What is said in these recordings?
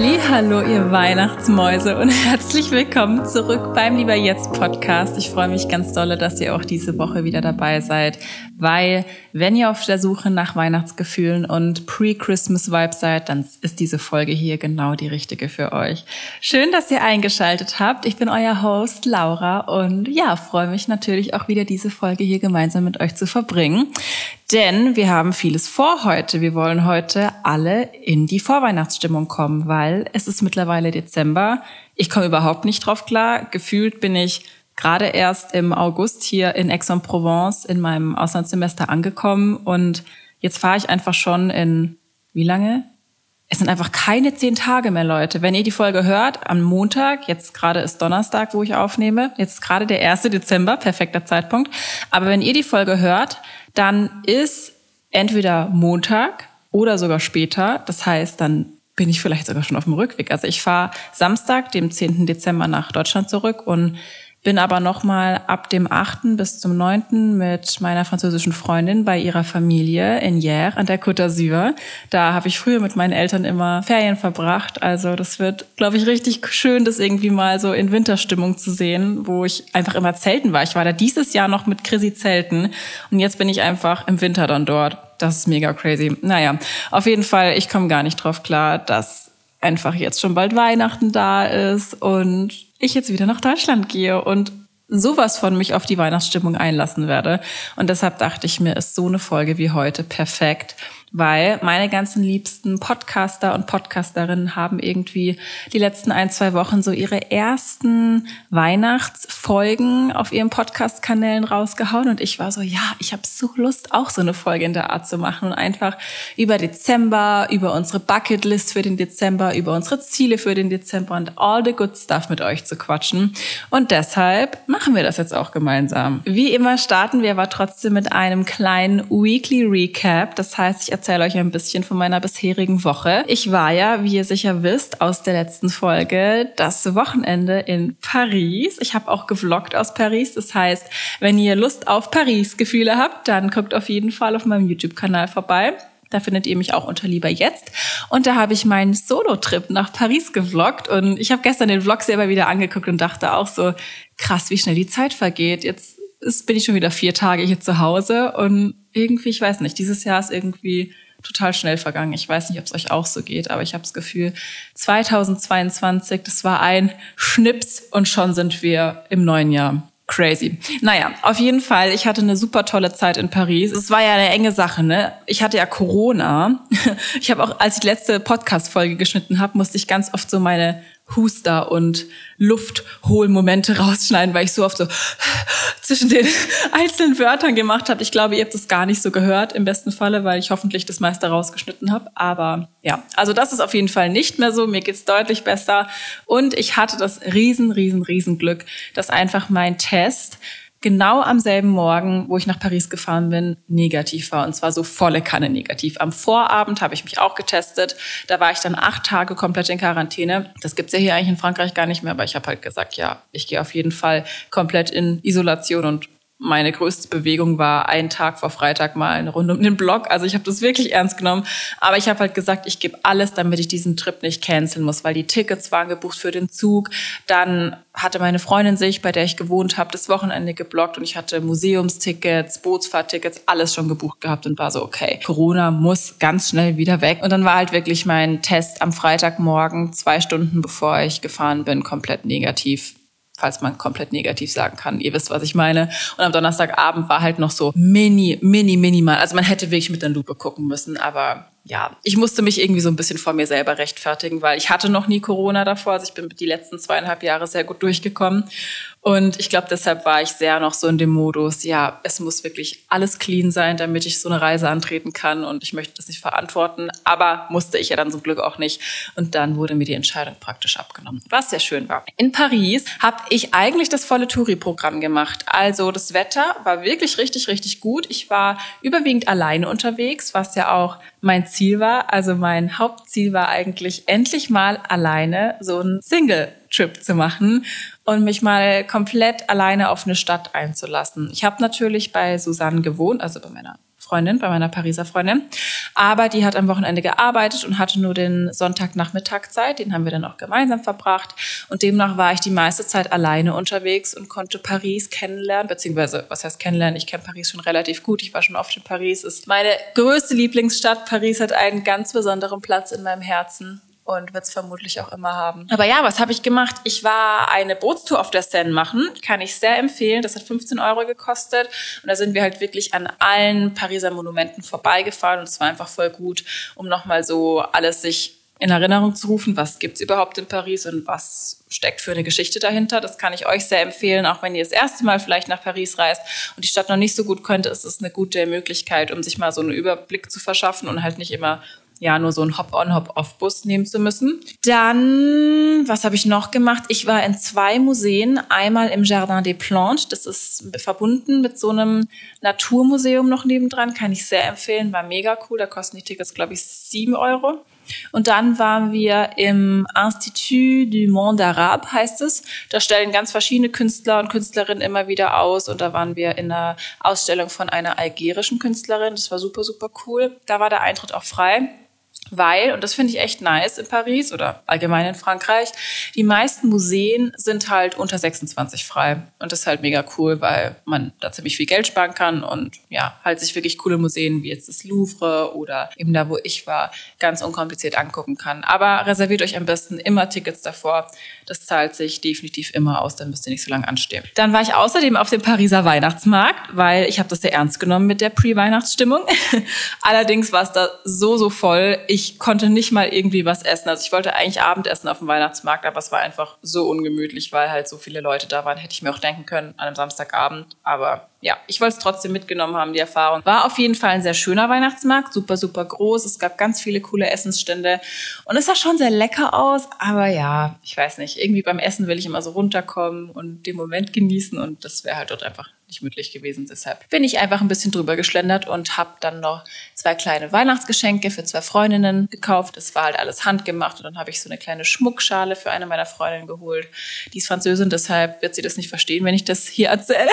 Hallo, ihr Weihnachtsmäuse und herzlich willkommen zurück beim Lieber Jetzt Podcast. Ich freue mich ganz dolle, dass ihr auch diese Woche wieder dabei seid, weil wenn ihr auf der Suche nach Weihnachtsgefühlen und Pre-Christmas Vibes seid, dann ist diese Folge hier genau die richtige für euch. Schön, dass ihr eingeschaltet habt. Ich bin euer Host Laura und ja, freue mich natürlich auch wieder diese Folge hier gemeinsam mit euch zu verbringen. Denn wir haben vieles vor heute. Wir wollen heute alle in die Vorweihnachtsstimmung kommen, weil es ist mittlerweile Dezember. Ich komme überhaupt nicht drauf klar. Gefühlt bin ich gerade erst im August hier in Aix-en-Provence in meinem Auslandssemester angekommen und jetzt fahre ich einfach schon in wie lange? Es sind einfach keine zehn Tage mehr, Leute. Wenn ihr die Folge hört, am Montag, jetzt gerade ist Donnerstag, wo ich aufnehme, jetzt gerade der 1. Dezember, perfekter Zeitpunkt. Aber wenn ihr die Folge hört, dann ist entweder Montag oder sogar später. Das heißt, dann bin ich vielleicht sogar schon auf dem Rückweg. Also ich fahre Samstag, dem 10. Dezember nach Deutschland zurück und bin aber nochmal ab dem 8. bis zum 9. mit meiner französischen Freundin bei ihrer Familie in Hier an der Côte d'Azur. Da habe ich früher mit meinen Eltern immer Ferien verbracht. Also das wird, glaube ich, richtig schön, das irgendwie mal so in Winterstimmung zu sehen, wo ich einfach immer zelten war. Ich war da dieses Jahr noch mit Chrissy zelten und jetzt bin ich einfach im Winter dann dort. Das ist mega crazy. Naja, auf jeden Fall, ich komme gar nicht drauf klar, dass einfach jetzt schon bald Weihnachten da ist und ich jetzt wieder nach Deutschland gehe und sowas von mich auf die Weihnachtsstimmung einlassen werde. Und deshalb dachte ich mir, ist so eine Folge wie heute perfekt, weil meine ganzen liebsten Podcaster und Podcasterinnen haben irgendwie die letzten ein, zwei Wochen so ihre ersten Weihnachtsfolgen auf ihren Podcast-Kanälen rausgehauen und ich war so, ja, ich habe so Lust, auch so eine Folge in der Art zu machen und einfach über Dezember, über unsere Bucketlist für den Dezember, über unsere Ziele für den Dezember und all the good stuff mit euch zu quatschen. Und deshalb machen wir das jetzt auch gemeinsam. Wie immer starten wir aber trotzdem mit einem kleinen Weekly Recap. Das heißt, ich erzähle euch ein bisschen von meiner bisherigen Woche. Ich war ja, wie ihr sicher wisst, aus der letzten Folge das Wochenende in Paris. Ich habe auch gevloggt aus Paris. Das heißt, wenn ihr Lust auf Paris-Gefühle habt, dann guckt auf jeden Fall auf meinem YouTube-Kanal vorbei. Da findet ihr mich auch unter Lieber jetzt. Und da habe ich meinen Solo-Trip nach Paris gevloggt. Und ich habe gestern den Vlog selber wieder angeguckt und dachte auch so, krass, wie schnell die Zeit vergeht. Jetzt bin ich schon wieder vier Tage hier zu Hause und irgendwie, ich weiß nicht, dieses Jahr ist irgendwie total schnell vergangen. Ich weiß nicht, ob es euch auch so geht, aber ich habe das Gefühl, 2022, das war ein Schnips und schon sind wir im neuen Jahr. Crazy. Naja, auf jeden Fall, ich hatte eine super tolle Zeit in Paris. Es war ja eine enge Sache, ne? Ich hatte ja Corona. Ich habe auch, als ich die letzte Podcast-Folge geschnitten habe, musste ich ganz oft so meine Huster und Luftholmomente rausschneiden, weil ich so oft so zwischen den einzelnen Wörtern gemacht habe. Ich glaube, ihr habt es gar nicht so gehört im besten Falle, weil ich hoffentlich das meiste rausgeschnitten habe. Aber ja, also das ist auf jeden Fall nicht mehr so. Mir geht's deutlich besser und ich hatte das riesen, riesen, riesen Glück, dass einfach mein Test genau am selben Morgen, wo ich nach Paris gefahren bin, negativ war. Und zwar so volle Kanne negativ. Am Vorabend habe ich mich auch getestet. Da war ich dann acht Tage komplett in Quarantäne. Das gibt's ja hier eigentlich in Frankreich gar nicht mehr. Aber ich habe halt gesagt, ja, ich gehe auf jeden Fall komplett in Isolation und meine größte Bewegung war einen Tag vor Freitag mal eine Runde um den Block. Also ich habe das wirklich ernst genommen. Aber ich habe halt gesagt, ich gebe alles, damit ich diesen Trip nicht canceln muss, weil die Tickets waren gebucht für den Zug. Dann hatte meine Freundin sich, bei der ich gewohnt habe, das Wochenende geblockt und ich hatte Museumstickets, Bootsfahrttickets, alles schon gebucht gehabt und war so, okay, Corona muss ganz schnell wieder weg. Und dann war halt wirklich mein Test am Freitagmorgen, zwei Stunden bevor ich gefahren bin, komplett negativ falls man komplett negativ sagen kann. Ihr wisst, was ich meine. Und am Donnerstagabend war halt noch so mini, mini, minimal. Also man hätte wirklich mit der Lupe gucken müssen, aber ja, ich musste mich irgendwie so ein bisschen vor mir selber rechtfertigen, weil ich hatte noch nie Corona davor. Also ich bin die letzten zweieinhalb Jahre sehr gut durchgekommen. Und ich glaube, deshalb war ich sehr noch so in dem Modus, ja, es muss wirklich alles clean sein, damit ich so eine Reise antreten kann. Und ich möchte das nicht verantworten. Aber musste ich ja dann zum Glück auch nicht. Und dann wurde mir die Entscheidung praktisch abgenommen, was sehr schön war. In Paris habe ich eigentlich das volle Touri-Programm gemacht. Also das Wetter war wirklich richtig, richtig gut. Ich war überwiegend alleine unterwegs, was ja auch mein Ziel war. Also mein Hauptziel war eigentlich endlich mal alleine so einen Single-Trip zu machen und mich mal komplett alleine auf eine Stadt einzulassen. Ich habe natürlich bei Susanne gewohnt, also bei meiner Freundin, bei meiner Pariser Freundin. Aber die hat am Wochenende gearbeitet und hatte nur den Sonntagnachmittag Zeit. Den haben wir dann auch gemeinsam verbracht. Und demnach war ich die meiste Zeit alleine unterwegs und konnte Paris kennenlernen. Beziehungsweise, was heißt kennenlernen? Ich kenne Paris schon relativ gut. Ich war schon oft in Paris. Ist meine größte Lieblingsstadt. Paris hat einen ganz besonderen Platz in meinem Herzen und wird es vermutlich auch immer haben. Aber ja, was habe ich gemacht? Ich war eine Bootstour auf der Seine machen. Kann ich sehr empfehlen. Das hat 15 Euro gekostet. Und da sind wir halt wirklich an allen Pariser Monumenten vorbeigefahren. Und es war einfach voll gut, um nochmal so alles sich in Erinnerung zu rufen, was gibt's überhaupt in Paris und was steckt für eine Geschichte dahinter. Das kann ich euch sehr empfehlen, auch wenn ihr das erste Mal vielleicht nach Paris reist und die Stadt noch nicht so gut könnt, ist es eine gute Möglichkeit, um sich mal so einen Überblick zu verschaffen und halt nicht immer ja nur so einen Hop-on, Hop-off-Bus nehmen zu müssen. Dann, was habe ich noch gemacht? Ich war in zwei Museen. Einmal im Jardin des Plantes, das ist verbunden mit so einem Naturmuseum noch nebendran, kann ich sehr empfehlen, war mega cool. Da kosten die Tickets, glaube ich, sieben Euro. Und dann waren wir im Institut du Monde Arabe, heißt es. Da stellen ganz verschiedene Künstler und Künstlerinnen immer wieder aus. Und da waren wir in einer Ausstellung von einer algerischen Künstlerin. Das war super, super cool. Da war der Eintritt auch frei weil, und das finde ich echt nice in Paris oder allgemein in Frankreich, die meisten Museen sind halt unter 26 frei. Und das ist halt mega cool, weil man da ziemlich viel Geld sparen kann und ja, halt sich wirklich coole Museen wie jetzt das Louvre oder eben da, wo ich war, ganz unkompliziert angucken kann. Aber reserviert euch am besten immer Tickets davor. Das zahlt sich definitiv immer aus, dann müsst ihr nicht so lange anstehen. Dann war ich außerdem auf dem Pariser Weihnachtsmarkt, weil ich habe das sehr ernst genommen mit der Pre-Weihnachtsstimmung. Allerdings war es da so, so voll. Ich konnte nicht mal irgendwie was essen. Also ich wollte eigentlich Abendessen auf dem Weihnachtsmarkt, aber es war einfach so ungemütlich, weil halt so viele Leute da waren. Hätte ich mir auch denken können an einem Samstagabend. Aber ja, ich wollte es trotzdem mitgenommen haben, die Erfahrung. War auf jeden Fall ein sehr schöner Weihnachtsmarkt, super, super groß. Es gab ganz viele coole Essensstände und es sah schon sehr lecker aus. Aber ja, ich weiß nicht, irgendwie beim Essen will ich immer so runterkommen und den Moment genießen und das wäre halt dort einfach nicht möglich gewesen. Deshalb bin ich einfach ein bisschen drüber geschlendert und habe dann noch zwei kleine Weihnachtsgeschenke für zwei Freundinnen gekauft. Es war halt alles handgemacht und dann habe ich so eine kleine Schmuckschale für eine meiner Freundinnen geholt. Die ist Französin, deshalb wird sie das nicht verstehen, wenn ich das hier erzähle.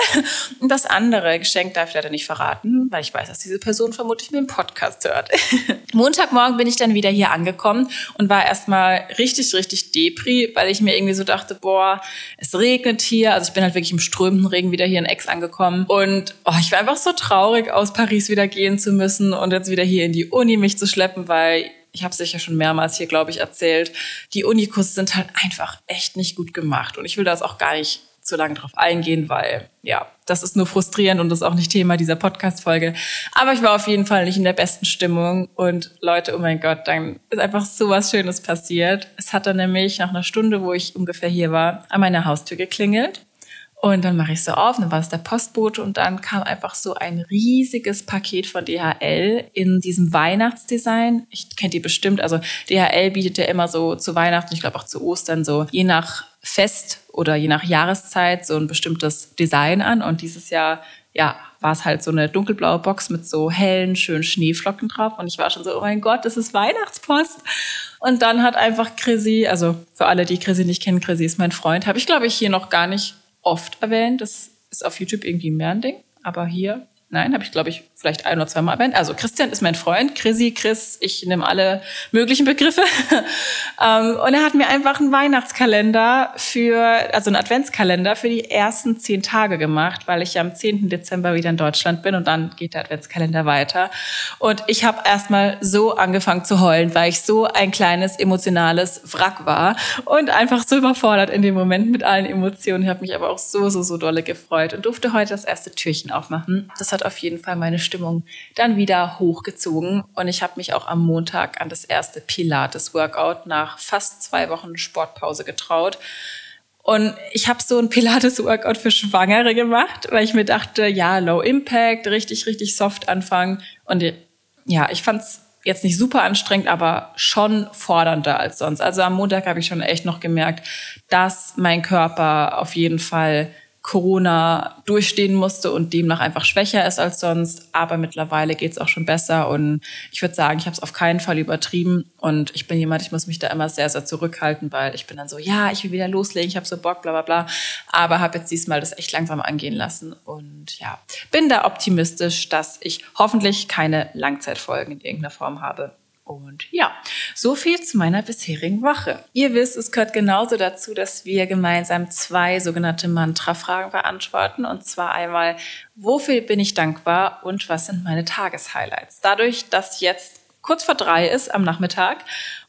Und das andere Geschenk darf ich leider nicht verraten, weil ich weiß, dass diese Person vermutlich mir im Podcast hört. Montagmorgen bin ich dann wieder hier angekommen und war erstmal richtig, richtig depri, weil ich mir irgendwie so dachte, boah, es regnet hier. Also ich bin halt wirklich im strömenden Regen wieder hier in Ex angekommen angekommen. Und oh, ich war einfach so traurig, aus Paris wieder gehen zu müssen und jetzt wieder hier in die Uni mich zu schleppen, weil ich habe es sicher schon mehrmals hier, glaube ich, erzählt. Die Unikus sind halt einfach echt nicht gut gemacht. Und ich will das auch gar nicht zu lange drauf eingehen, weil ja, das ist nur frustrierend und ist auch nicht Thema dieser Podcast-Folge. Aber ich war auf jeden Fall nicht in der besten Stimmung und Leute, oh mein Gott, dann ist einfach so was Schönes passiert. Es hat dann nämlich nach einer Stunde, wo ich ungefähr hier war, an meiner Haustür geklingelt und dann mache ich so auf, dann war es der Postbote und dann kam einfach so ein riesiges Paket von DHL in diesem Weihnachtsdesign. Ich kennt die bestimmt, also DHL bietet ja immer so zu Weihnachten, ich glaube auch zu Ostern so, je nach Fest oder je nach Jahreszeit so ein bestimmtes Design an und dieses Jahr ja, war es halt so eine dunkelblaue Box mit so hellen, schönen Schneeflocken drauf. Und ich war schon so, oh mein Gott, das ist Weihnachtspost. Und dann hat einfach Chrissy, also für alle, die Chrissy nicht kennen, Chrissy ist mein Freund, habe ich, glaube ich, hier noch gar nicht oft erwähnt. Das ist auf YouTube irgendwie mehr ein Ding. Aber hier Nein, habe ich, glaube ich, vielleicht ein oder zweimal erwähnt. Also Christian ist mein Freund, Chrissy, Chris, ich nehme alle möglichen Begriffe. Ähm, und er hat mir einfach einen Weihnachtskalender für, also einen Adventskalender für die ersten zehn Tage gemacht, weil ich am 10. Dezember wieder in Deutschland bin und dann geht der Adventskalender weiter. Und ich habe erstmal so angefangen zu heulen, weil ich so ein kleines emotionales Wrack war und einfach so überfordert in dem Moment mit allen Emotionen. Ich habe mich aber auch so, so, so dolle gefreut und durfte heute das erste Türchen aufmachen. Das hat auf jeden Fall meine Stimmung dann wieder hochgezogen. Und ich habe mich auch am Montag an das erste Pilates-Workout nach fast zwei Wochen Sportpause getraut. Und ich habe so ein Pilates-Workout für Schwangere gemacht, weil ich mir dachte, ja, Low Impact, richtig, richtig soft anfangen. Und ja, ich fand's jetzt nicht super anstrengend, aber schon fordernder als sonst. Also am Montag habe ich schon echt noch gemerkt, dass mein Körper auf jeden Fall Corona durchstehen musste und demnach einfach schwächer ist als sonst. Aber mittlerweile geht's auch schon besser und ich würde sagen, ich habe es auf keinen Fall übertrieben. Und ich bin jemand, ich muss mich da immer sehr, sehr zurückhalten, weil ich bin dann so, ja, ich will wieder loslegen, ich habe so Bock, bla bla bla. Aber habe jetzt diesmal das echt langsam angehen lassen und ja, bin da optimistisch, dass ich hoffentlich keine Langzeitfolgen in irgendeiner Form habe. Und ja, so viel zu meiner bisherigen Woche. Ihr wisst, es gehört genauso dazu, dass wir gemeinsam zwei sogenannte Mantra-Fragen beantworten. Und zwar einmal, wofür bin ich dankbar und was sind meine Tageshighlights? Dadurch, dass jetzt kurz vor drei ist am Nachmittag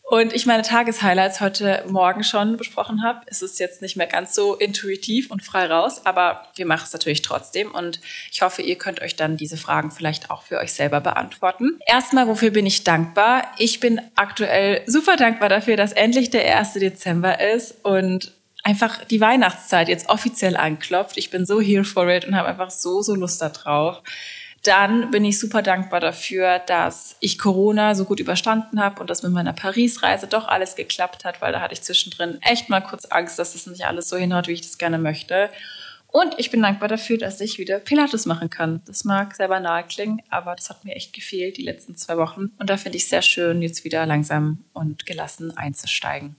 und ich meine Tageshighlights heute Morgen schon besprochen habe, ist es jetzt nicht mehr ganz so intuitiv und frei raus, aber wir machen es natürlich trotzdem und ich hoffe, ihr könnt euch dann diese Fragen vielleicht auch für euch selber beantworten. Erstmal, wofür bin ich dankbar? Ich bin aktuell super dankbar dafür, dass endlich der 1. Dezember ist und einfach die Weihnachtszeit jetzt offiziell anklopft. Ich bin so here for it und habe einfach so, so Lust darauf. Dann bin ich super dankbar dafür, dass ich Corona so gut überstanden habe und dass mit meiner Paris-Reise doch alles geklappt hat, weil da hatte ich zwischendrin echt mal kurz Angst, dass es das nicht alles so hinhaut, wie ich das gerne möchte. Und ich bin dankbar dafür, dass ich wieder Pilates machen kann. Das mag sehr banal klingen, aber das hat mir echt gefehlt die letzten zwei Wochen. Und da finde ich es sehr schön, jetzt wieder langsam und gelassen einzusteigen.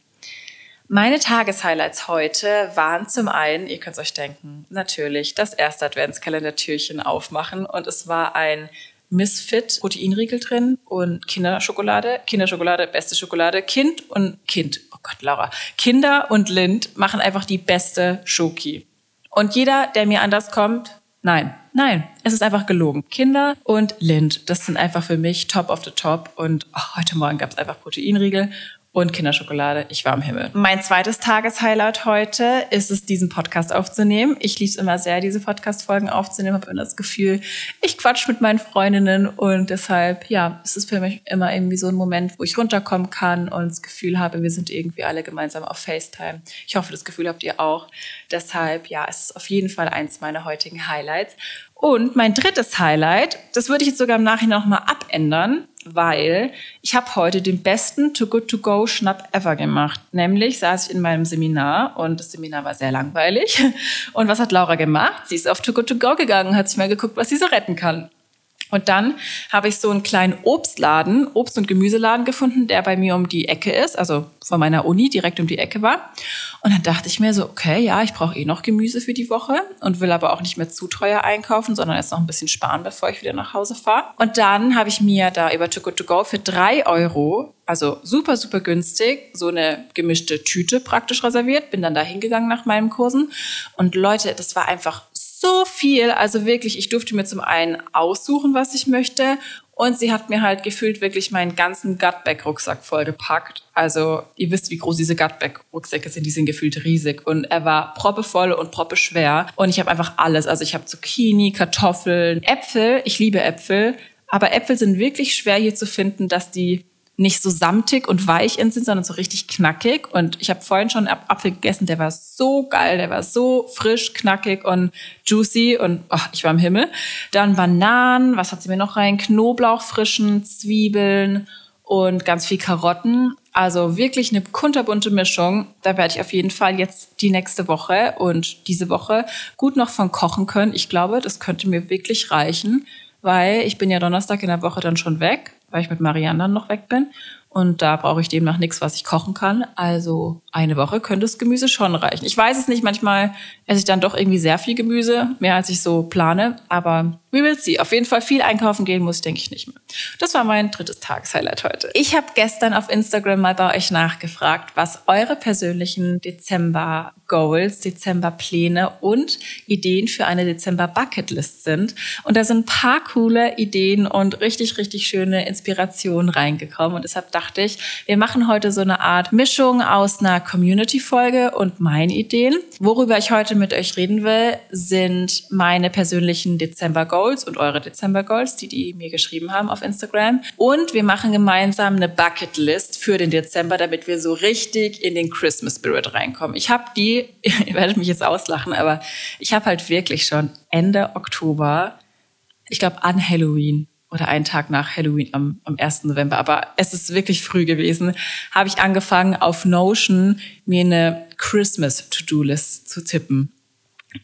Meine Tageshighlights heute waren zum einen, ihr könnt es euch denken, natürlich das erste Adventskalender-Türchen aufmachen und es war ein Misfit Proteinriegel drin und Kinderschokolade. Kinderschokolade, beste Schokolade. Kind und Kind. Oh Gott, Laura. Kinder und Lind machen einfach die beste Schoki. Und jeder, der mir anders kommt, nein, nein, es ist einfach gelogen. Kinder und Lind, das sind einfach für mich top of the top. Und oh, heute Morgen gab es einfach Proteinriegel und Kinderschokolade. Ich war im Himmel. Mein zweites Tageshighlight heute ist es, diesen Podcast aufzunehmen. Ich liebe es immer sehr, diese Podcast-Folgen aufzunehmen. Habe immer das Gefühl, ich quatsch mit meinen Freundinnen und deshalb, ja, es ist für mich immer irgendwie so ein Moment, wo ich runterkommen kann und das Gefühl habe, wir sind irgendwie alle gemeinsam auf FaceTime. Ich hoffe, das Gefühl habt ihr auch. Deshalb, ja, es ist auf jeden Fall eins meiner heutigen Highlights. Und mein drittes Highlight, das würde ich jetzt sogar im Nachhinein nochmal abändern, weil ich habe heute den besten Too Good To Go Schnapp ever gemacht. Nämlich saß ich in meinem Seminar und das Seminar war sehr langweilig. Und was hat Laura gemacht? Sie ist auf Too Good To Go gegangen, hat sich mal geguckt, was sie so retten kann. Und dann habe ich so einen kleinen Obstladen, Obst- und Gemüseladen gefunden, der bei mir um die Ecke ist, also von meiner Uni direkt um die Ecke war. Und dann dachte ich mir so, okay, ja, ich brauche eh noch Gemüse für die Woche und will aber auch nicht mehr zu teuer einkaufen, sondern jetzt noch ein bisschen sparen, bevor ich wieder nach Hause fahre. Und dann habe ich mir da über Too Good To Go für drei Euro, also super, super günstig, so eine gemischte Tüte praktisch reserviert, bin dann da hingegangen nach meinen Kursen. Und Leute, das war einfach so viel. Also wirklich, ich durfte mir zum einen aussuchen, was ich möchte. Und sie hat mir halt gefühlt wirklich meinen ganzen Gutback-Rucksack vollgepackt. Also ihr wisst, wie groß diese Gutback-Rucksäcke sind. Die sind gefühlt riesig. Und er war proppevoll und proppeschwer. Und ich habe einfach alles. Also ich habe Zucchini, Kartoffeln, Äpfel. Ich liebe Äpfel. Aber Äpfel sind wirklich schwer hier zu finden, dass die nicht so samtig und weich in sind, sondern so richtig knackig. Und ich habe vorhin schon einen Apfel gegessen, der war so geil, der war so frisch, knackig und juicy und oh, ich war im Himmel. Dann Bananen, was hat sie mir noch rein? Knoblauch frischen, Zwiebeln und ganz viel Karotten. Also wirklich eine kunterbunte Mischung. Da werde ich auf jeden Fall jetzt die nächste Woche und diese Woche gut noch von kochen können. Ich glaube, das könnte mir wirklich reichen, weil ich bin ja Donnerstag in der Woche dann schon weg weil ich mit Marianne dann noch weg bin. Und da brauche ich demnach nichts, was ich kochen kann. Also eine Woche könnte das Gemüse schon reichen. Ich weiß es nicht, manchmal esse ich dann doch irgendwie sehr viel Gemüse, mehr als ich so plane. Aber we will see. Auf jeden Fall viel einkaufen gehen muss, denke ich nicht mehr. Das war mein drittes Tageshighlight heute. Ich habe gestern auf Instagram mal bei euch nachgefragt, was eure persönlichen Dezember-Goals, Dezember-Pläne und Ideen für eine Dezember-Bucketlist sind. Und da sind ein paar coole Ideen und richtig, richtig schöne Inspirationen reingekommen. Und deshalb dachte ich, wir machen heute so eine Art Mischung aus einer Community-Folge und meinen Ideen. Worüber ich heute mit euch reden will, sind meine persönlichen Dezember-Goals Goals und eure Dezember Goals, die die mir geschrieben haben auf Instagram. Und wir machen gemeinsam eine Bucket List für den Dezember, damit wir so richtig in den Christmas Spirit reinkommen. Ich habe die, ihr werdet mich jetzt auslachen, aber ich habe halt wirklich schon Ende Oktober, ich glaube an Halloween, oder einen Tag nach Halloween am, am 1. November, aber es ist wirklich früh gewesen, habe ich angefangen auf Notion mir eine Christmas To-Do-List zu tippen.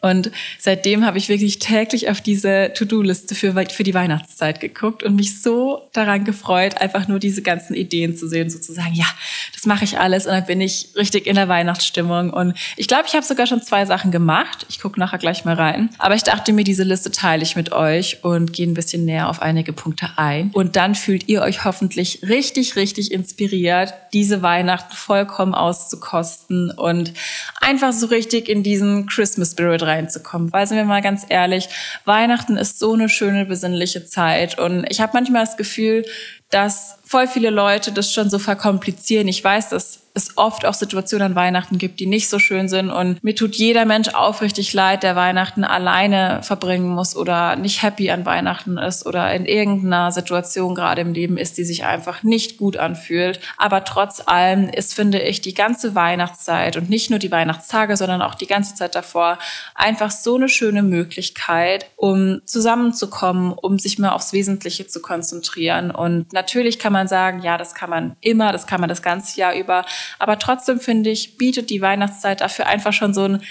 Und seitdem habe ich wirklich täglich auf diese To-Do-Liste für, für die Weihnachtszeit geguckt und mich so daran gefreut, einfach nur diese ganzen Ideen zu sehen, sozusagen, ja, das mache ich alles und dann bin ich richtig in der Weihnachtsstimmung. Und ich glaube, ich habe sogar schon zwei Sachen gemacht. Ich gucke nachher gleich mal rein. Aber ich dachte mir, diese Liste teile ich mit euch und gehe ein bisschen näher auf einige Punkte ein. Und dann fühlt ihr euch hoffentlich richtig, richtig inspiriert, diese Weihnachten vollkommen auszukosten und einfach so richtig in diesen Christmas Spirit reinzukommen. Weil sind wir mal ganz ehrlich, Weihnachten ist so eine schöne, besinnliche Zeit. Und ich habe manchmal das Gefühl, dass voll viele Leute das schon so verkomplizieren. Ich weiß, dass es oft auch Situationen an Weihnachten gibt, die nicht so schön sind. Und mir tut jeder Mensch aufrichtig leid, der Weihnachten alleine verbringen muss oder nicht happy an Weihnachten ist oder in irgendeiner Situation gerade im Leben ist, die sich einfach nicht gut anfühlt. Aber trotz allem ist, finde ich, die ganze Weihnachtszeit und nicht nur die Weihnachtstage, sondern auch die ganze Zeit davor einfach so eine schöne Möglichkeit, um zusammenzukommen, um sich mal aufs Wesentliche zu konzentrieren. Und natürlich kann man sagen, ja, das kann man immer, das kann man das ganze Jahr über. Aber trotzdem finde ich, bietet die Weihnachtszeit dafür einfach schon so einen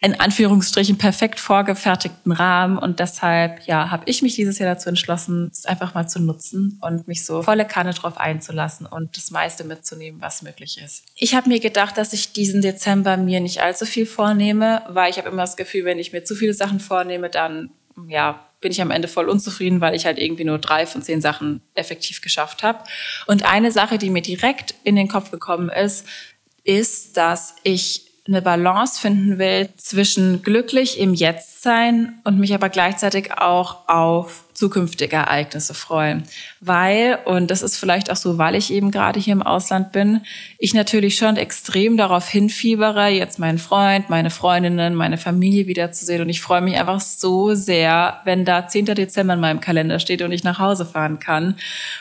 in Anführungsstrichen perfekt vorgefertigten Rahmen und deshalb ja habe ich mich dieses Jahr dazu entschlossen, es einfach mal zu nutzen und mich so volle Kanne drauf einzulassen und das meiste mitzunehmen, was möglich ist. Ich habe mir gedacht, dass ich diesen Dezember mir nicht allzu viel vornehme, weil ich habe immer das Gefühl, wenn ich mir zu viele Sachen vornehme, dann ja bin ich am Ende voll unzufrieden, weil ich halt irgendwie nur drei von zehn Sachen effektiv geschafft habe. Und eine Sache, die mir direkt in den Kopf gekommen ist, ist, dass ich eine Balance finden will zwischen glücklich im Jetzt sein und mich aber gleichzeitig auch auf zukünftige Ereignisse freuen. Weil, und das ist vielleicht auch so, weil ich eben gerade hier im Ausland bin, ich natürlich schon extrem darauf hinfiebere, jetzt meinen Freund, meine Freundinnen, meine Familie wiederzusehen. Und ich freue mich einfach so sehr, wenn da 10. Dezember in meinem Kalender steht und ich nach Hause fahren kann.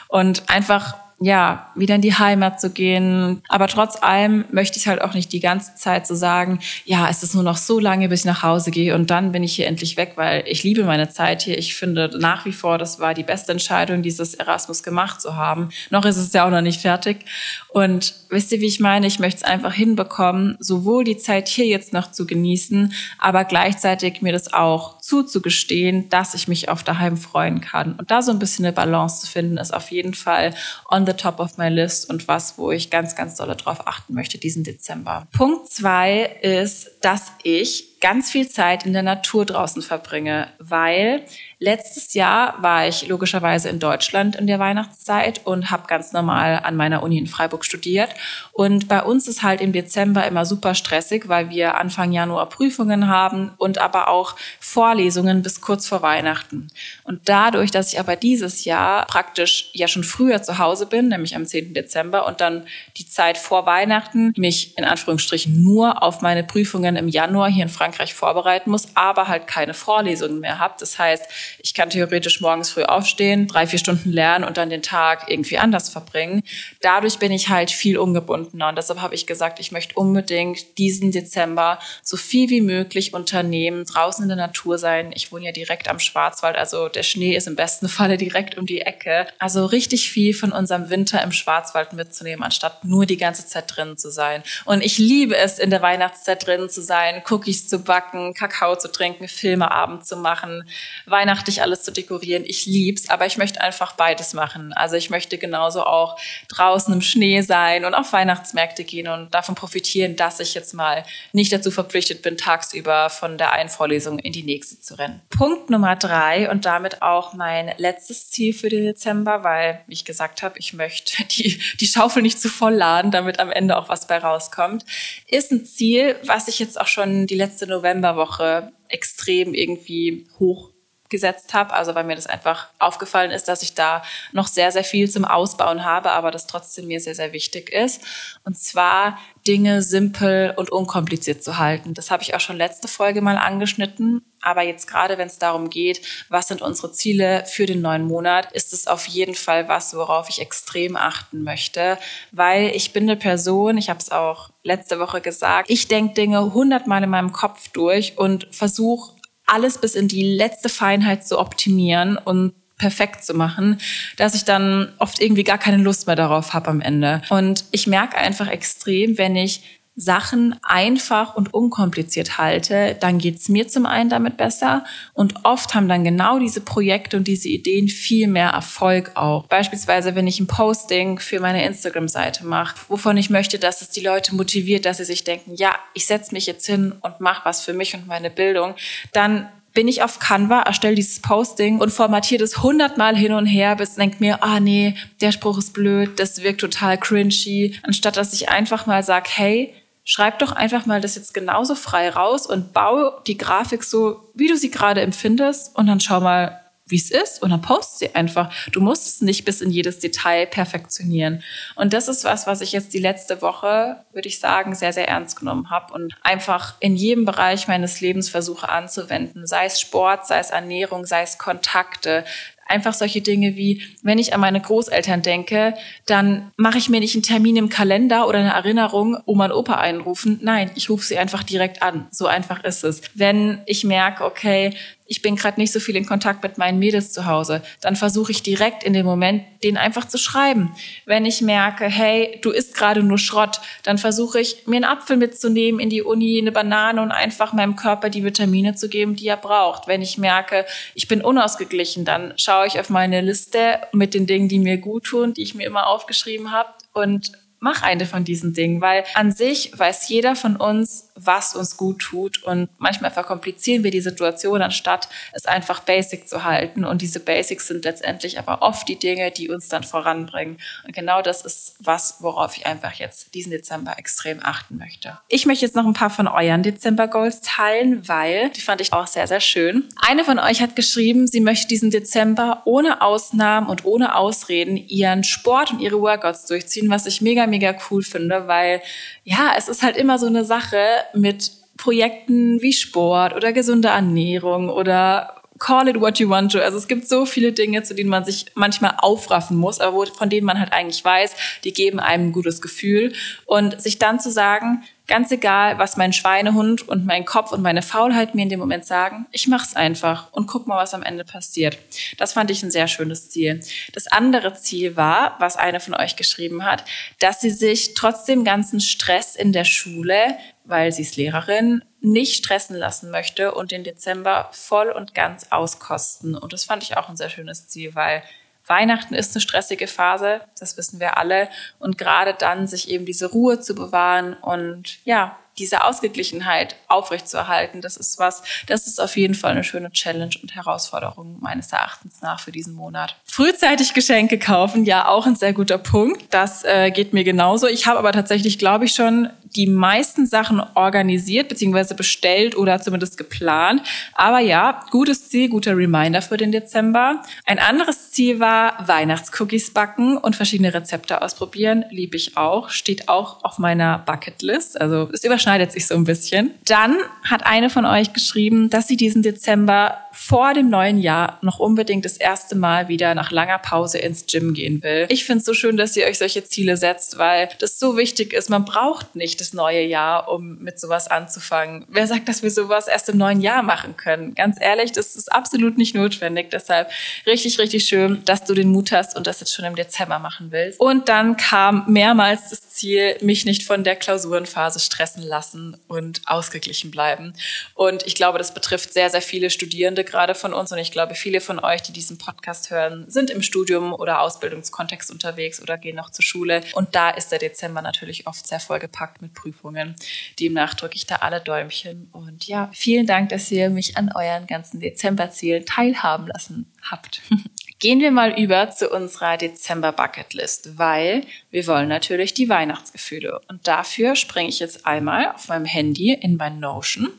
Und einfach ja, wieder in die Heimat zu gehen. Aber trotz allem möchte ich halt auch nicht die ganze Zeit so sagen, ja, es ist nur noch so lange, bis ich nach Hause gehe und dann bin ich hier endlich weg, weil ich liebe meine Zeit hier. Ich finde nach wie vor, das war die beste Entscheidung, dieses Erasmus gemacht zu haben. Noch ist es ja auch noch nicht fertig. Und wisst ihr, wie ich meine? Ich möchte es einfach hinbekommen, sowohl die Zeit hier jetzt noch zu genießen, aber gleichzeitig mir das auch zuzugestehen, dass ich mich auf daheim freuen kann. Und da so ein bisschen eine Balance zu finden, ist auf jeden Fall on the top of my list und was, wo ich ganz, ganz doll drauf achten möchte diesen Dezember. Punkt zwei ist, dass ich ganz viel Zeit in der Natur draußen verbringe, weil Letztes Jahr war ich logischerweise in Deutschland in der Weihnachtszeit und habe ganz normal an meiner Uni in Freiburg studiert. Und bei uns ist halt im Dezember immer super stressig, weil wir Anfang Januar Prüfungen haben und aber auch Vorlesungen bis kurz vor Weihnachten. Und dadurch, dass ich aber dieses Jahr praktisch ja schon früher zu Hause bin, nämlich am 10. Dezember und dann die Zeit vor Weihnachten mich in Anführungsstrichen nur auf meine Prüfungen im Januar hier in Frankreich vorbereiten muss, aber halt keine Vorlesungen mehr habe. Das heißt, ich kann theoretisch morgens früh aufstehen, drei, vier Stunden lernen und dann den Tag irgendwie anders verbringen. Dadurch bin ich halt viel ungebundener. Und deshalb habe ich gesagt, ich möchte unbedingt diesen Dezember so viel wie möglich unternehmen, draußen in der Natur sein. Ich wohne ja direkt am Schwarzwald, also der Schnee ist im besten Falle direkt um die Ecke. Also richtig viel von unserem Winter im Schwarzwald mitzunehmen, anstatt nur die ganze Zeit drinnen zu sein. Und ich liebe es, in der Weihnachtszeit drinnen zu sein, Cookies zu backen, Kakao zu trinken, Filmeabend zu machen, Weihnachten weihnachtlich alles zu dekorieren. Ich lieb's, aber ich möchte einfach beides machen. Also ich möchte genauso auch draußen im Schnee sein und auf Weihnachtsmärkte gehen und davon profitieren, dass ich jetzt mal nicht dazu verpflichtet bin, tagsüber von der einen Vorlesung in die nächste zu rennen. Punkt Nummer drei und damit auch mein letztes Ziel für den Dezember, weil, ich gesagt habe, ich möchte die, die Schaufel nicht zu voll laden, damit am Ende auch was bei rauskommt, ist ein Ziel, was ich jetzt auch schon die letzte Novemberwoche extrem irgendwie hoch gesetzt habe, also weil mir das einfach aufgefallen ist, dass ich da noch sehr, sehr viel zum Ausbauen habe, aber das trotzdem mir sehr, sehr wichtig ist. Und zwar Dinge simpel und unkompliziert zu halten. Das habe ich auch schon letzte Folge mal angeschnitten. Aber jetzt gerade, wenn es darum geht, was sind unsere Ziele für den neuen Monat, ist es auf jeden Fall was, worauf ich extrem achten möchte, weil ich bin eine Person, ich habe es auch letzte Woche gesagt, ich denke Dinge hundertmal in meinem Kopf durch und versuche alles bis in die letzte Feinheit zu optimieren und perfekt zu machen, dass ich dann oft irgendwie gar keine Lust mehr darauf habe am Ende. Und ich merke einfach extrem, wenn ich Sachen einfach und unkompliziert halte, dann geht's mir zum einen damit besser und oft haben dann genau diese Projekte und diese Ideen viel mehr Erfolg auch. Beispielsweise, wenn ich ein Posting für meine Instagram-Seite mache, wovon ich möchte, dass es die Leute motiviert, dass sie sich denken, ja, ich setze mich jetzt hin und mache was für mich und meine Bildung, dann bin ich auf Canva, erstelle dieses Posting und formatiere das hundertmal hin und her, bis denkt mir, ah nee, der Spruch ist blöd, das wirkt total cringy, anstatt dass ich einfach mal sage, hey, schreib doch einfach mal das jetzt genauso frei raus und baue die Grafik so, wie du sie gerade empfindest und dann schau mal, wie es ist und dann post sie einfach. Du musst es nicht bis in jedes Detail perfektionieren. Und das ist was, was ich jetzt die letzte Woche, würde ich sagen, sehr, sehr ernst genommen habe und einfach in jedem Bereich meines Lebens versuche anzuwenden. Sei es Sport, sei es Ernährung, sei es Kontakte, Einfach solche Dinge wie, wenn ich an meine Großeltern denke, dann mache ich mir nicht einen Termin im Kalender oder eine Erinnerung, Oma und Opa einrufen. Nein, ich rufe sie einfach direkt an. So einfach ist es. Wenn ich merke, okay, ich bin gerade nicht so viel in Kontakt mit meinen Mädels zu Hause, dann versuche ich direkt in dem Moment, den einfach zu schreiben. Wenn ich merke, hey, du isst gerade nur Schrott, dann versuche ich, mir einen Apfel mitzunehmen in die Uni, eine Banane und einfach meinem Körper die Vitamine zu geben, die er braucht. Wenn ich merke, ich bin unausgeglichen, dann schaue ich auf meine Liste mit den Dingen, die mir gut tun, die ich mir immer aufgeschrieben habe und mach eine von diesen Dingen, weil an sich weiß jeder von uns, was uns gut tut. Und manchmal verkomplizieren wir die Situation, anstatt es einfach basic zu halten. Und diese Basics sind letztendlich aber oft die Dinge, die uns dann voranbringen. Und genau das ist was, worauf ich einfach jetzt diesen Dezember extrem achten möchte. Ich möchte jetzt noch ein paar von euren Dezember-Goals teilen, weil die fand ich auch sehr, sehr schön. Eine von euch hat geschrieben, sie möchte diesen Dezember ohne Ausnahmen und ohne Ausreden ihren Sport und ihre Workouts durchziehen, was ich mega, mega cool finde, weil ja, es ist halt immer so eine Sache mit Projekten wie Sport oder gesunde Ernährung oder call it what you want to. Also es gibt so viele Dinge, zu denen man sich manchmal aufraffen muss, aber von denen man halt eigentlich weiß, die geben einem ein gutes Gefühl. Und sich dann zu sagen, Ganz egal, was mein Schweinehund und mein Kopf und meine Faulheit mir in dem Moment sagen, ich mach's einfach und guck mal, was am Ende passiert. Das fand ich ein sehr schönes Ziel. Das andere Ziel war, was eine von euch geschrieben hat, dass sie sich trotz dem ganzen Stress in der Schule, weil sie ist Lehrerin, nicht stressen lassen möchte und den Dezember voll und ganz auskosten. Und das fand ich auch ein sehr schönes Ziel, weil Weihnachten ist eine stressige Phase, das wissen wir alle. Und gerade dann sich eben diese Ruhe zu bewahren und ja, diese Ausgeglichenheit aufrechtzuerhalten, das ist was, das ist auf jeden Fall eine schöne Challenge und Herausforderung meines Erachtens nach für diesen Monat. Frühzeitig Geschenke kaufen, ja, auch ein sehr guter Punkt. Das äh, geht mir genauso. Ich habe aber tatsächlich, glaube ich, schon die meisten Sachen organisiert bzw. bestellt oder zumindest geplant. Aber ja, gutes Ziel, guter Reminder für den Dezember. Ein anderes Ziel war Weihnachtscookies backen und verschiedene Rezepte ausprobieren. Liebe ich auch. Steht auch auf meiner Bucketlist. Also es überschneidet sich so ein bisschen. Dann hat eine von euch geschrieben, dass sie diesen Dezember vor dem neuen Jahr noch unbedingt das erste Mal wieder nach langer Pause ins Gym gehen will. Ich finde es so schön, dass ihr euch solche Ziele setzt, weil das so wichtig ist. Man braucht nicht das neue Jahr, um mit sowas anzufangen. Wer sagt, dass wir sowas erst im neuen Jahr machen können? Ganz ehrlich, das ist absolut nicht notwendig. Deshalb richtig, richtig schön, dass du den Mut hast und das jetzt schon im Dezember machen willst. Und dann kam mehrmals das Ziel, mich nicht von der Klausurenphase stressen lassen und ausgeglichen bleiben. Und ich glaube, das betrifft sehr, sehr viele Studierende gerade von uns und ich glaube, viele von euch, die diesen Podcast hören, sind im Studium oder Ausbildungskontext unterwegs oder gehen noch zur Schule. Und da ist der Dezember natürlich oft sehr vollgepackt mit Prüfungen. Demnach drücke ich da alle Däumchen. Und ja, vielen Dank, dass ihr mich an euren ganzen Dezemberzielen teilhaben lassen habt. Gehen wir mal über zu unserer Dezember-Bucketlist, weil wir wollen natürlich die Weihnachtsgefühle. Und dafür springe ich jetzt einmal auf meinem Handy in mein Notion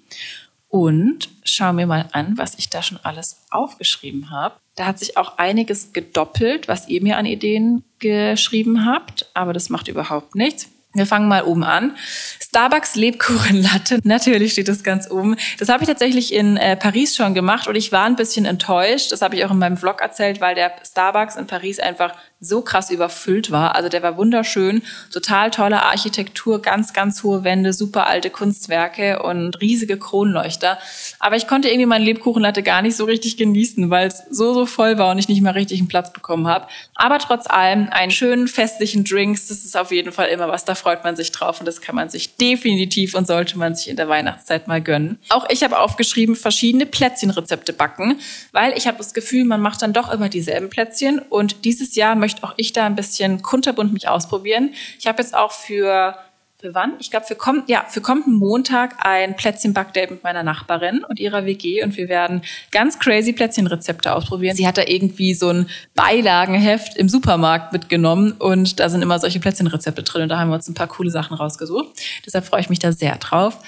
und schau mir mal an, was ich da schon alles aufgeschrieben habe. Da hat sich auch einiges gedoppelt, was ihr mir an Ideen geschrieben habt, aber das macht überhaupt nichts. Wir fangen mal oben an. Starbucks Lebkuchenlatte. Natürlich steht das ganz oben. Das habe ich tatsächlich in äh, Paris schon gemacht und ich war ein bisschen enttäuscht. Das habe ich auch in meinem Vlog erzählt, weil der Starbucks in Paris einfach so krass überfüllt war. Also der war wunderschön, total tolle Architektur, ganz, ganz hohe Wände, super alte Kunstwerke und riesige Kronleuchter. Aber ich konnte irgendwie meine Lebkuchenlatte gar nicht so richtig genießen, weil es so, so voll war und ich nicht mehr richtig einen Platz bekommen habe. Aber trotz allem einen schönen festlichen Drinks, das ist auf jeden Fall immer was, da freut man sich drauf und das kann man sich definitiv und sollte man sich in der Weihnachtszeit mal gönnen. Auch ich habe aufgeschrieben, verschiedene Plätzchenrezepte backen, weil ich habe das Gefühl, man macht dann doch immer dieselben Plätzchen und dieses Jahr möchte möchte auch ich da ein bisschen kunterbunt mich ausprobieren. Ich habe jetzt auch für für wann? Ich glaube, für, komm, ja, für kommenden Montag ein Plätzchen-Backdate mit meiner Nachbarin und ihrer WG und wir werden ganz crazy Plätzchenrezepte ausprobieren. Sie hat da irgendwie so ein Beilagenheft im Supermarkt mitgenommen und da sind immer solche Plätzchenrezepte drin und da haben wir uns ein paar coole Sachen rausgesucht. Deshalb freue ich mich da sehr drauf.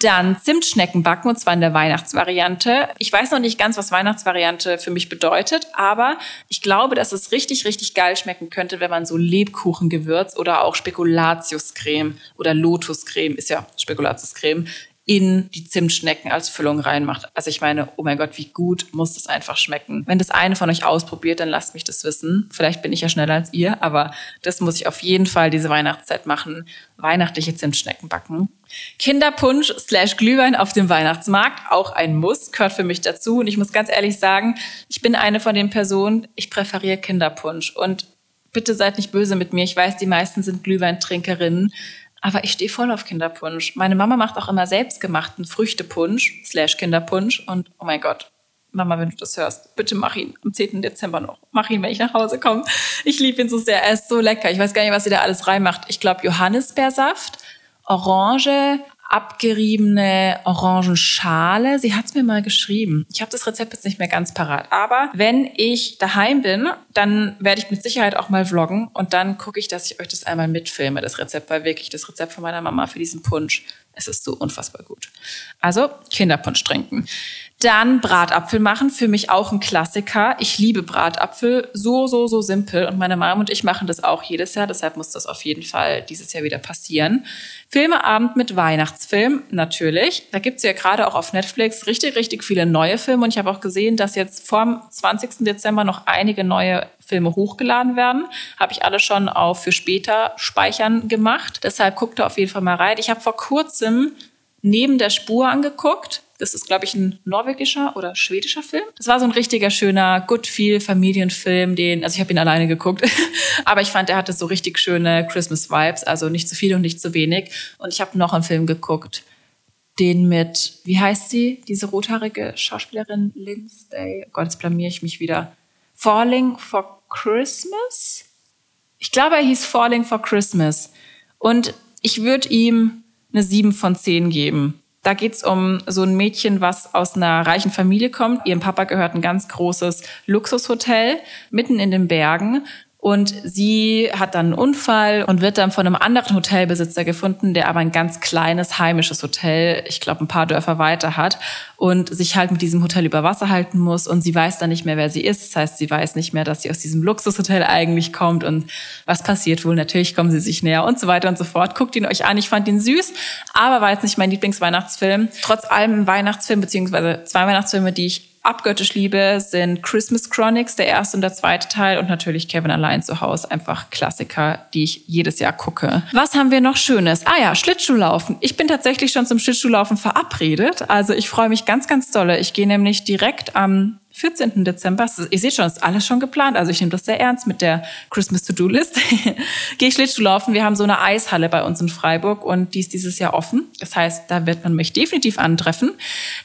Dann Zimtschnecken backen und zwar in der Weihnachtsvariante. Ich weiß noch nicht ganz, was Weihnachtsvariante für mich bedeutet, aber ich glaube, dass es richtig, richtig geil schmecken könnte, wenn man so Lebkuchengewürz oder auch Spekulatiuscreme oder Lotuscreme, ist ja Spekulatiuscreme, in die Zimtschnecken als Füllung reinmacht. Also ich meine, oh mein Gott, wie gut muss das einfach schmecken. Wenn das eine von euch ausprobiert, dann lasst mich das wissen. Vielleicht bin ich ja schneller als ihr, aber das muss ich auf jeden Fall diese Weihnachtszeit machen. Weihnachtliche Zimtschnecken backen. Kinderpunsch slash Glühwein auf dem Weihnachtsmarkt, auch ein Muss, gehört für mich dazu. Und ich muss ganz ehrlich sagen, ich bin eine von den Personen, ich präferiere Kinderpunsch. Und bitte seid nicht böse mit mir. Ich weiß, die meisten sind Glühweintrinkerinnen. Aber ich stehe voll auf Kinderpunsch. Meine Mama macht auch immer selbstgemachten Früchtepunsch slash Kinderpunsch. Und oh mein Gott, Mama, wenn du das hörst, bitte mach ihn am 10. Dezember noch. Mach ihn, wenn ich nach Hause komme. Ich liebe ihn so sehr. Er ist so lecker. Ich weiß gar nicht, was sie da alles reinmacht. Ich glaube, Johannisbeersaft, Orange, abgeriebene Orangenschale. Sie hat es mir mal geschrieben. Ich habe das Rezept jetzt nicht mehr ganz parat. Aber wenn ich daheim bin, dann werde ich mit Sicherheit auch mal vloggen und dann gucke ich, dass ich euch das einmal mitfilme, das Rezept, weil wirklich das Rezept von meiner Mama für diesen Punsch, es ist so unfassbar gut. Also Kinderpunsch trinken. Dann Bratapfel machen, für mich auch ein Klassiker. Ich liebe Bratapfel, so, so, so simpel. Und meine Mom und ich machen das auch jedes Jahr, deshalb muss das auf jeden Fall dieses Jahr wieder passieren. Filmeabend mit Weihnachtsfilm, natürlich. Da gibt's ja gerade auch auf Netflix richtig, richtig viele neue Filme. Und ich habe auch gesehen, dass jetzt vorm 20. Dezember noch einige neue Filme hochgeladen werden. Habe ich alle schon auf für später speichern gemacht. Deshalb guckt da auf jeden Fall mal rein. Ich habe vor kurzem neben der Spur angeguckt das ist, glaube ich, ein norwegischer oder schwedischer Film. Das war so ein richtiger schöner Good Feel Familienfilm, den, also ich habe ihn alleine geguckt, aber ich fand, er hatte so richtig schöne Christmas Vibes, also nicht zu viel und nicht zu wenig. Und ich habe noch einen Film geguckt, den mit, wie heißt sie, diese rothaarige Schauspielerin Lindsay? Oh Gott, jetzt blamier ich mich wieder. Falling for Christmas? Ich glaube, er hieß Falling for Christmas. Und ich würde ihm eine 7 von 10 geben. Da geht's um so ein Mädchen, was aus einer reichen Familie kommt. Ihrem Papa gehört ein ganz großes Luxushotel mitten in den Bergen. Und sie hat dann einen Unfall und wird dann von einem anderen Hotelbesitzer gefunden, der aber ein ganz kleines heimisches Hotel, ich glaube ein paar Dörfer weiter hat und sich halt mit diesem Hotel über Wasser halten muss. Und sie weiß dann nicht mehr, wer sie ist. Das heißt, sie weiß nicht mehr, dass sie aus diesem Luxushotel eigentlich kommt und was passiert wohl. Natürlich kommen sie sich näher und so weiter und so fort. Guckt ihn euch an. Ich fand ihn süß, aber war jetzt nicht mein Lieblingsweihnachtsfilm. Trotz allem Weihnachtsfilm, beziehungsweise zwei Weihnachtsfilme, die ich abgöttisch liebe, sind Christmas Chronics, der erste und der zweite Teil und natürlich Kevin allein zu Hause. Einfach Klassiker, die ich jedes Jahr gucke. Was haben wir noch Schönes? Ah ja, Schlittschuhlaufen. Ich bin tatsächlich schon zum Schlittschuhlaufen verabredet. Also ich freue mich ganz, ganz dolle. Ich gehe nämlich direkt am 14. Dezember, ihr seht schon, ist alles schon geplant. Also ich nehme das sehr ernst mit der Christmas To-Do-List. Gehe ich Schlittschuh laufen. Wir haben so eine Eishalle bei uns in Freiburg und die ist dieses Jahr offen. Das heißt, da wird man mich definitiv antreffen.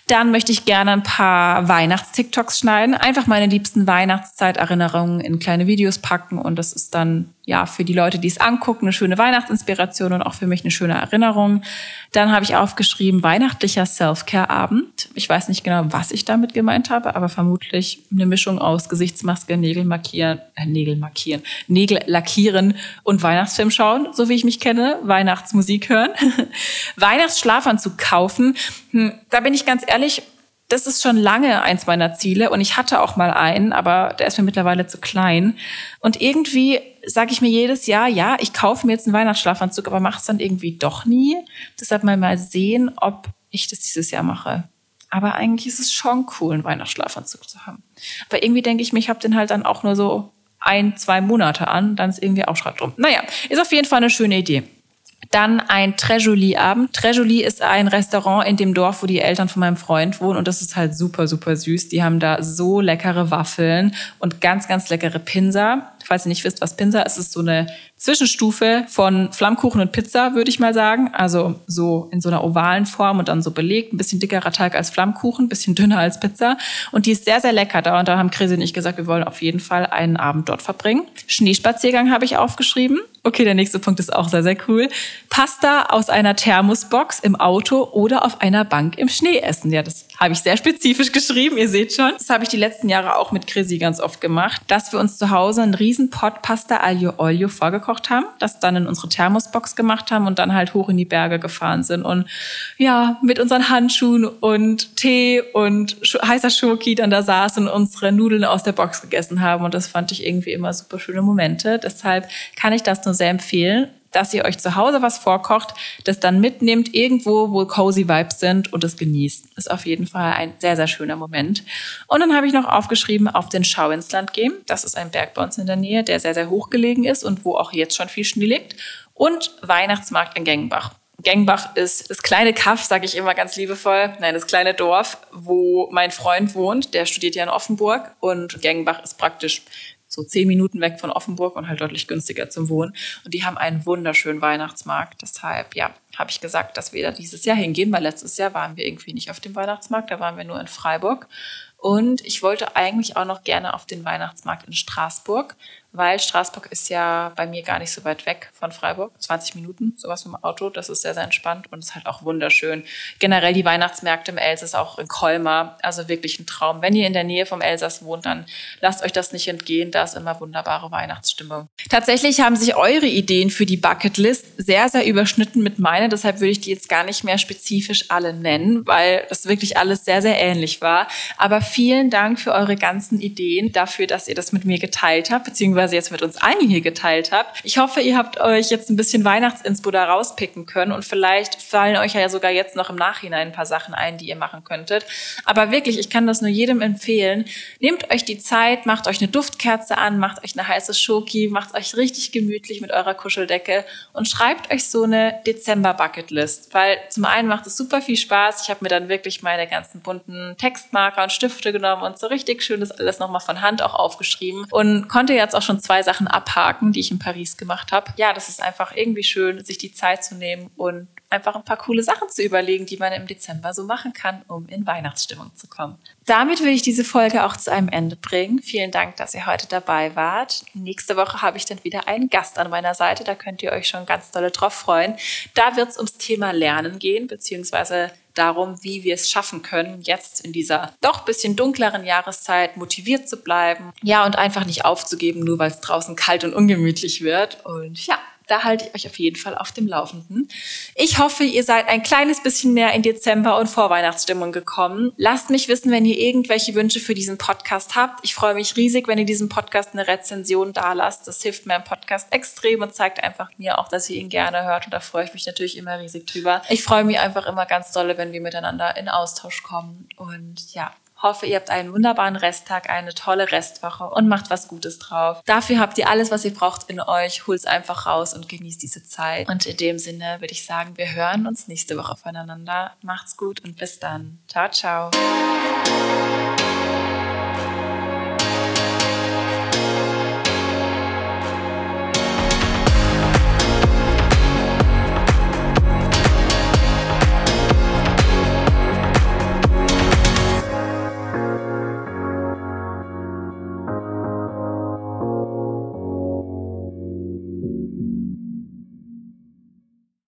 Dann möchte ich gerne ein paar Weihnachts-TikToks schneiden. Einfach meine liebsten Weihnachtszeiterinnerungen in kleine Videos packen und das ist dann ja, für die Leute, die es angucken, eine schöne Weihnachtsinspiration und auch für mich eine schöne Erinnerung. Dann habe ich aufgeschrieben, weihnachtlicher Self-Care-Abend. Ich weiß nicht genau, was ich damit gemeint habe, aber vermutlich eine Mischung aus Gesichtsmaske, Nägel markieren, äh, Nägel markieren, Nägel lackieren und Weihnachtsfilm schauen, so wie ich mich kenne, Weihnachtsmusik hören, Weihnachtsschlafanzug kaufen. Hm, da bin ich ganz ehrlich, das ist schon lange eins meiner Ziele und ich hatte auch mal einen, aber der ist mir mittlerweile zu klein. Und irgendwie sage ich mir jedes Jahr, ja, ich kaufe mir jetzt einen Weihnachtsschlafanzug, aber mache es dann irgendwie doch nie. Deshalb mal mal sehen, ob ich das dieses Jahr mache. Aber eigentlich ist es schon cool, einen Weihnachtsschlafanzug zu haben. Aber irgendwie denke ich mir, ich habe den halt dann auch nur so ein, zwei Monate an, dann ist irgendwie auch Schrott drum. Naja, ist auf jeden Fall eine schöne Idee. Dann ein Trejoli-Abend. Trejoli ist ein Restaurant in dem Dorf, wo die Eltern von meinem Freund wohnen und das ist halt super, super süß. Die haben da so leckere Waffeln und ganz, ganz leckere Pinsa. Falls ihr nicht wisst, was Pinsa ist, ist so eine Zwischenstufe von Flammkuchen und Pizza, würde ich mal sagen. Also so in so einer ovalen Form und dann so belegt. Ein bisschen dickerer Teig als Flammkuchen, ein bisschen dünner als Pizza. Und die ist sehr, sehr lecker da. Und da haben Chris und ich gesagt, wir wollen auf jeden Fall einen Abend dort verbringen. Schneespaziergang habe ich aufgeschrieben. Okay, der nächste Punkt ist auch sehr, sehr cool. Pasta aus einer Thermosbox im Auto oder auf einer Bank im Schnee essen. Ja, das habe ich sehr spezifisch geschrieben, ihr seht schon. Das habe ich die letzten Jahre auch mit Chrissy ganz oft gemacht, dass wir uns zu Hause einen riesen Pot Pasta Aglio Olio vorgekocht haben, das dann in unsere Thermosbox gemacht haben und dann halt hoch in die Berge gefahren sind und ja, mit unseren Handschuhen und Tee und heißer Schoki dann da saßen und unsere Nudeln aus der Box gegessen haben und das fand ich irgendwie immer super schöne Momente. Deshalb kann ich das nur sehr empfehlen, dass ihr euch zu Hause was vorkocht, das dann mitnehmt irgendwo, wo cozy Vibes sind und es genießt. Ist auf jeden Fall ein sehr, sehr schöner Moment. Und dann habe ich noch aufgeschrieben, auf den Schau ins Land gehen. Das ist ein Berg bei uns in der Nähe, der sehr, sehr hoch gelegen ist und wo auch jetzt schon viel Schnee liegt. Und Weihnachtsmarkt in Gengenbach. Gengbach ist das kleine Kaff, sage ich immer ganz liebevoll, nein, das kleine Dorf, wo mein Freund wohnt. Der studiert ja in Offenburg und Gengbach ist praktisch so zehn Minuten weg von Offenburg und halt deutlich günstiger zum Wohnen. Und die haben einen wunderschönen Weihnachtsmarkt. Deshalb, ja, habe ich gesagt, dass wir da dieses Jahr hingehen, weil letztes Jahr waren wir irgendwie nicht auf dem Weihnachtsmarkt, da waren wir nur in Freiburg. Und ich wollte eigentlich auch noch gerne auf den Weihnachtsmarkt in Straßburg, weil Straßburg ist ja bei mir gar nicht so weit weg von Freiburg. 20 Minuten, sowas mit dem Auto. Das ist sehr, sehr entspannt und ist halt auch wunderschön. Generell die Weihnachtsmärkte im Elsass, auch in Colmar, also wirklich ein Traum. Wenn ihr in der Nähe vom Elsass wohnt, dann lasst euch das nicht entgehen. Da ist immer wunderbare Weihnachtsstimmung. Tatsächlich haben sich eure Ideen für die Bucketlist sehr, sehr überschnitten mit meinen. Deshalb würde ich die jetzt gar nicht mehr spezifisch alle nennen, weil das wirklich alles sehr, sehr ähnlich war. Aber vielen Dank für eure ganzen Ideen, dafür, dass ihr das mit mir geteilt habt, beziehungsweise beziehungsweise jetzt mit uns allen hier geteilt habt. Ich hoffe, ihr habt euch jetzt ein bisschen Weihnachtsinspo da rauspicken können und vielleicht fallen euch ja sogar jetzt noch im Nachhinein ein paar Sachen ein, die ihr machen könntet. Aber wirklich, ich kann das nur jedem empfehlen. Nehmt euch die Zeit, macht euch eine Duftkerze an, macht euch eine heiße Schoki, macht euch richtig gemütlich mit eurer Kuscheldecke und schreibt euch so eine Dezember-Bucketlist. Weil zum einen macht es super viel Spaß. Ich habe mir dann wirklich meine ganzen bunten Textmarker und Stifte genommen und so richtig schön das alles nochmal von Hand auch aufgeschrieben und konnte jetzt auch schon schon zwei Sachen abhaken, die ich in Paris gemacht habe. Ja, das ist einfach irgendwie schön, sich die Zeit zu nehmen und einfach ein paar coole Sachen zu überlegen, die man im Dezember so machen kann, um in Weihnachtsstimmung zu kommen. Damit will ich diese Folge auch zu einem Ende bringen. Vielen Dank, dass ihr heute dabei wart. Nächste Woche habe ich dann wieder einen Gast an meiner Seite. Da könnt ihr euch schon ganz dolle drauf freuen. Da wird es ums Thema Lernen gehen, beziehungsweise darum, wie wir es schaffen können, jetzt in dieser doch bisschen dunkleren Jahreszeit motiviert zu bleiben. Ja, und einfach nicht aufzugeben, nur weil es draußen kalt und ungemütlich wird. Und ja, da halte ich euch auf jeden Fall auf dem Laufenden. Ich hoffe, ihr seid ein kleines bisschen mehr in Dezember und Vorweihnachtsstimmung gekommen. Lasst mich wissen, wenn ihr irgendwelche Wünsche für diesen Podcast habt. Ich freue mich riesig, wenn ihr diesem Podcast eine Rezension da lasst. Das hilft meinem Podcast extrem und zeigt einfach mir auch, dass ihr ihn gerne hört. Und da freue ich mich natürlich immer riesig drüber. Ich freue mich einfach immer ganz dolle, wenn wir miteinander in Austausch kommen. Und ja, Hoffe, ihr habt einen wunderbaren Resttag, eine tolle Restwoche und macht was Gutes drauf. Dafür habt ihr alles, was ihr braucht in euch. Holt's einfach raus und genießt diese Zeit. Und in dem Sinne würde ich sagen, wir hören uns nächste Woche voneinander. Macht's gut und bis dann. Ciao, ciao.